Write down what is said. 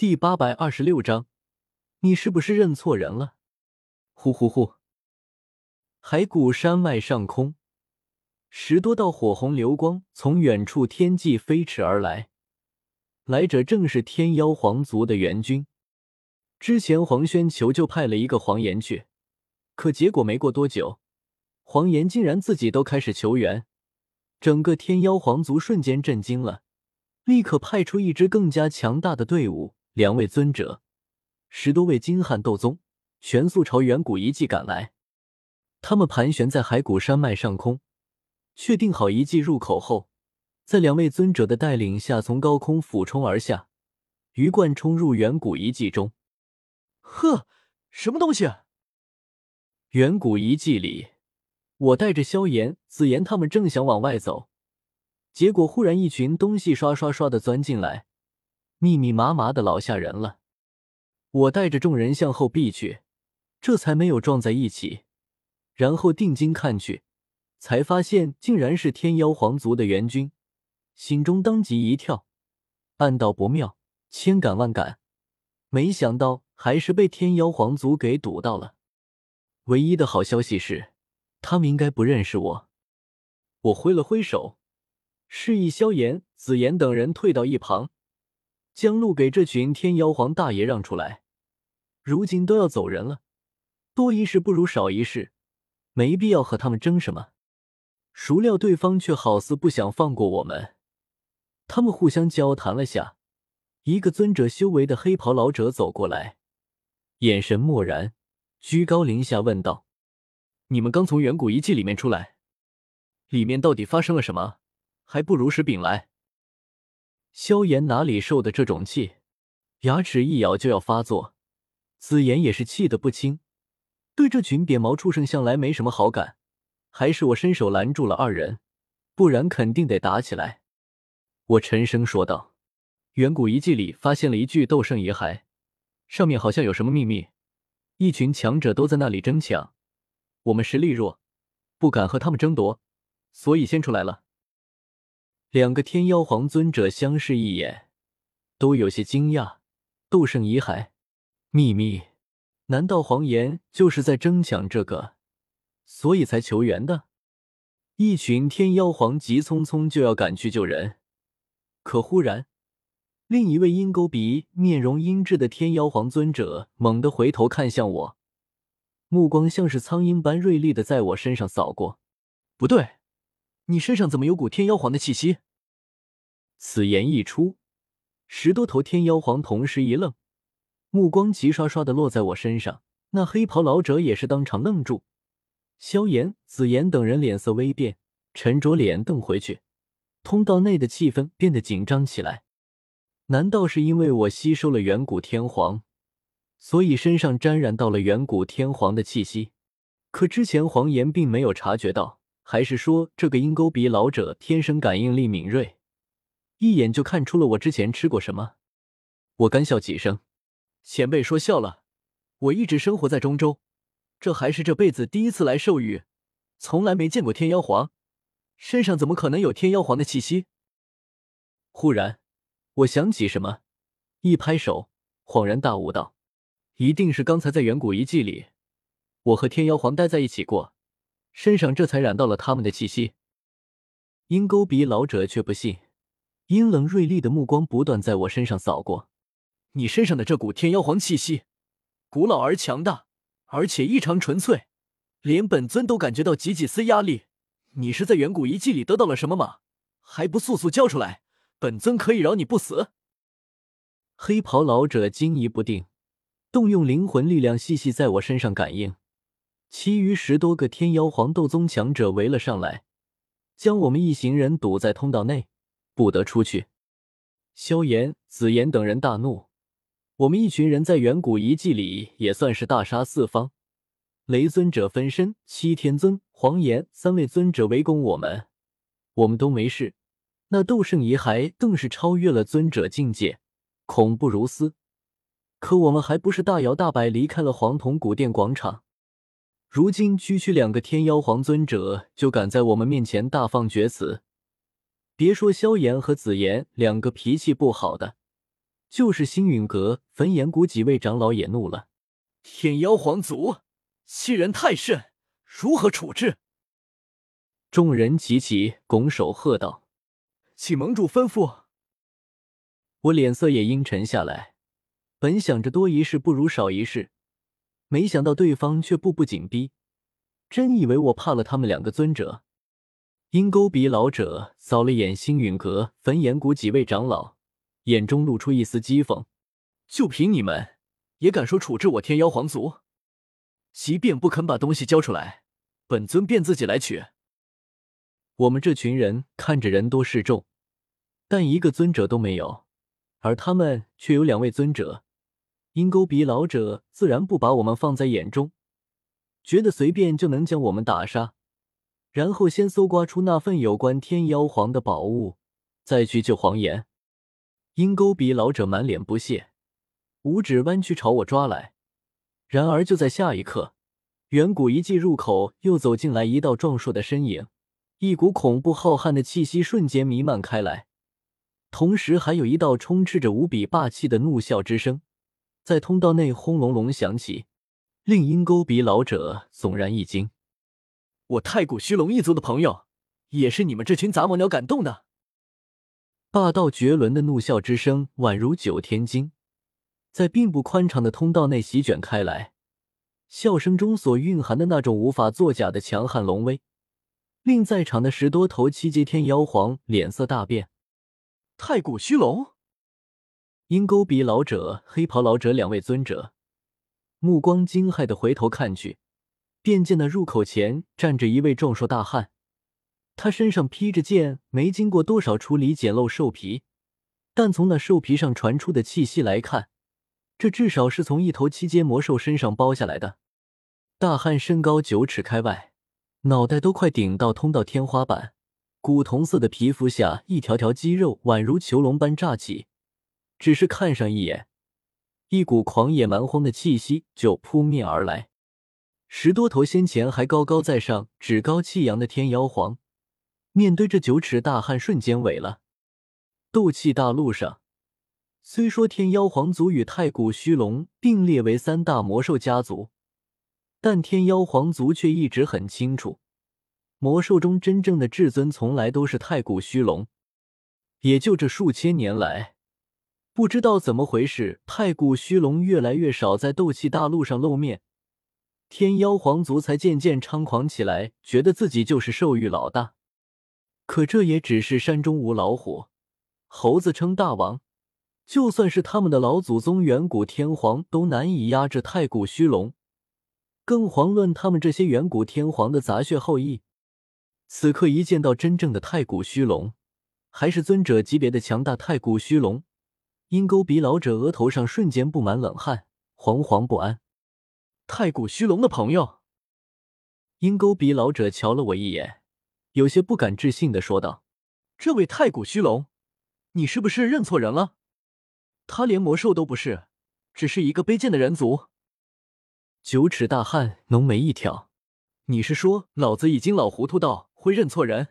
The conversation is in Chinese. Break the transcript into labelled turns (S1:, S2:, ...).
S1: 第八百二十六章，你是不是认错人了？呼呼呼！海谷山脉上空，十多道火红流光从远处天际飞驰而来，来者正是天妖皇族的援军。之前黄轩求就派了一个黄岩去，可结果没过多久，黄岩竟然自己都开始求援，整个天妖皇族瞬间震惊了，立刻派出一支更加强大的队伍。两位尊者，十多位金汉斗宗，全速朝远古遗迹赶来。他们盘旋在海谷山脉上空，确定好遗迹入口后，在两位尊者的带领下，从高空俯冲而下，鱼贯冲入远古遗迹中。
S2: 呵，什么东西？
S1: 远古遗迹里，我带着萧炎、紫妍他们正想往外走，结果忽然一群东西刷刷刷的钻进来。密密麻麻的，老吓人了。我带着众人向后避去，这才没有撞在一起。然后定睛看去，才发现竟然是天妖皇族的援军，心中当即一跳，暗道不妙，千赶万赶，没想到还是被天妖皇族给堵到了。唯一的好消息是，他们应该不认识我。我挥了挥手，示意萧炎、紫妍等人退到一旁。将路给这群天妖皇大爷让出来！如今都要走人了，多一事不如少一事，没必要和他们争什么。孰料对方却好似不想放过我们，他们互相交谈了下，一个尊者修为的黑袍老者走过来，眼神漠然，居高临下问道：“你们刚从远古遗迹里面出来，里面到底发生了什么？还不如实禀来。”萧炎哪里受的这种气，牙齿一咬就要发作。紫妍也是气得不轻，对这群扁毛畜生向来没什么好感，还是我伸手拦住了二人，不然肯定得打起来。我沉声说道：“远古遗迹里发现了一具斗圣遗骸，上面好像有什么秘密，一群强者都在那里争抢，我们实力弱，不敢和他们争夺，所以先出来了。”两个天妖皇尊者相视一眼，都有些惊讶。斗圣遗骸，秘密？难道黄岩就是在争抢这个，所以才求援的？一群天妖皇急匆匆就要赶去救人，可忽然，另一位鹰钩鼻、面容阴鸷的天妖皇尊者猛地回头看向我，目光像是苍鹰般锐利的在我身上扫过。不对。你身上怎么有股天妖皇的气息？此言一出，十多头天妖皇同时一愣，目光齐刷刷的落在我身上。那黑袍老者也是当场愣住，萧炎、紫妍等人脸色微变，沉着脸瞪回去。通道内的气氛变得紧张起来。难道是因为我吸收了远古天皇，所以身上沾染到了远古天皇的气息？可之前黄岩并没有察觉到。还是说这个鹰钩鼻老者天生感应力敏锐，一眼就看出了我之前吃过什么？我干笑几声，前辈说笑了。我一直生活在中州，这还是这辈子第一次来兽域，从来没见过天妖皇，身上怎么可能有天妖皇的气息？忽然，我想起什么，一拍手，恍然大悟道：“一定是刚才在远古遗迹里，我和天妖皇待在一起过。”身上这才染到了他们的气息。鹰钩鼻老者却不信，阴冷锐利的目光不断在我身上扫过。你身上的这股天妖皇气息，古老而强大，而且异常纯粹，连本尊都感觉到几几丝压力。你是在远古遗迹里得到了什么吗？还不速速交出来，本尊可以饶你不死。黑袍老者惊疑不定，动用灵魂力量细细在我身上感应。其余十多个天妖皇斗宗强者围了上来，将我们一行人堵在通道内，不得出去。萧炎、紫妍等人大怒。我们一群人在远古遗迹里也算是大杀四方，雷尊者分身、七天尊、黄岩三位尊者围攻我们，我们都没事。那斗圣遗骸更是超越了尊者境界，恐怖如斯。可我们还不是大摇大摆离开了黄铜古殿广场？如今区区两个天妖皇尊者就敢在我们面前大放厥词，别说萧炎和紫妍两个脾气不好的，就是星陨阁焚炎谷几位长老也怒了。
S2: 天妖皇族欺人太甚，如何处置？
S1: 众人齐齐拱手喝道：“
S2: 请盟主吩咐。”
S1: 我脸色也阴沉下来，本想着多一事不如少一事，没想到对方却步步紧逼，真以为我怕了他们两个尊者？鹰钩鼻老者扫了眼星陨阁焚炎谷几位长老，眼中露出一丝讥讽：“
S2: 就凭你们，也敢说处置我天妖皇族？即便不肯把东西交出来，本尊便自己来取。”
S1: 我们这群人看着人多势众，但一个尊者都没有。而他们却有两位尊者，鹰钩鼻老者自然不把我们放在眼中，觉得随便就能将我们打杀，然后先搜刮出那份有关天妖皇的宝物，再去救黄岩。鹰钩鼻老者满脸不屑，五指弯曲朝我抓来。然而就在下一刻，远古遗迹入口又走进来一道壮硕的身影，一股恐怖浩瀚的气息瞬间弥漫开来。同时，还有一道充斥着无比霸气的怒啸之声，在通道内轰隆隆响起，令鹰钩鼻老者悚然一惊。
S2: 我太古虚龙一族的朋友，也是你们这群杂毛鸟感动的。
S1: 霸道绝伦的怒笑之声宛如九天经，在并不宽敞的通道内席卷开来，笑声中所蕴含的那种无法作假的强悍龙威，令在场的十多头七阶天妖皇脸色大变。
S2: 太古虚龙，
S1: 鹰钩鼻老者、黑袍老者两位尊者，目光惊骇的回头看去，便见那入口前站着一位壮硕大汉，他身上披着件没经过多少处理简陋兽皮，但从那兽皮上传出的气息来看，这至少是从一头七阶魔兽身上剥下来的。大汉身高九尺开外，脑袋都快顶到通道天花板。古铜色的皮肤下，一条条肌肉宛如囚笼般炸起，只是看上一眼，一股狂野蛮荒的气息就扑面而来。十多头先前还高高在上、趾高气扬的天妖皇，面对这九尺大汉，瞬间萎了。斗气大陆上，虽说天妖皇族与太古虚龙并列为三大魔兽家族，但天妖皇族却一直很清楚。魔兽中真正的至尊，从来都是太古虚龙。也就这数千年来，不知道怎么回事，太古虚龙越来越少在斗气大陆上露面，天妖皇族才渐渐猖狂起来，觉得自己就是兽域老大。可这也只是山中无老虎，猴子称大王。就算是他们的老祖宗远古天皇，都难以压制太古虚龙，更遑论他们这些远古天皇的杂血后裔。此刻一见到真正的太古虚龙，还是尊者级别的强大太古虚龙，鹰钩鼻老者额头上瞬间布满冷汗，惶惶不安。
S2: 太古虚龙的朋友，
S1: 鹰钩鼻老者瞧了我一眼，有些不敢置信的说道：“
S2: 这位太古虚龙，你是不是认错人了？他连魔兽都不是，只是一个卑贱的人族。”
S1: 九尺大汉浓眉一挑：“
S2: 你是说老子已经老糊涂到？”会认错人？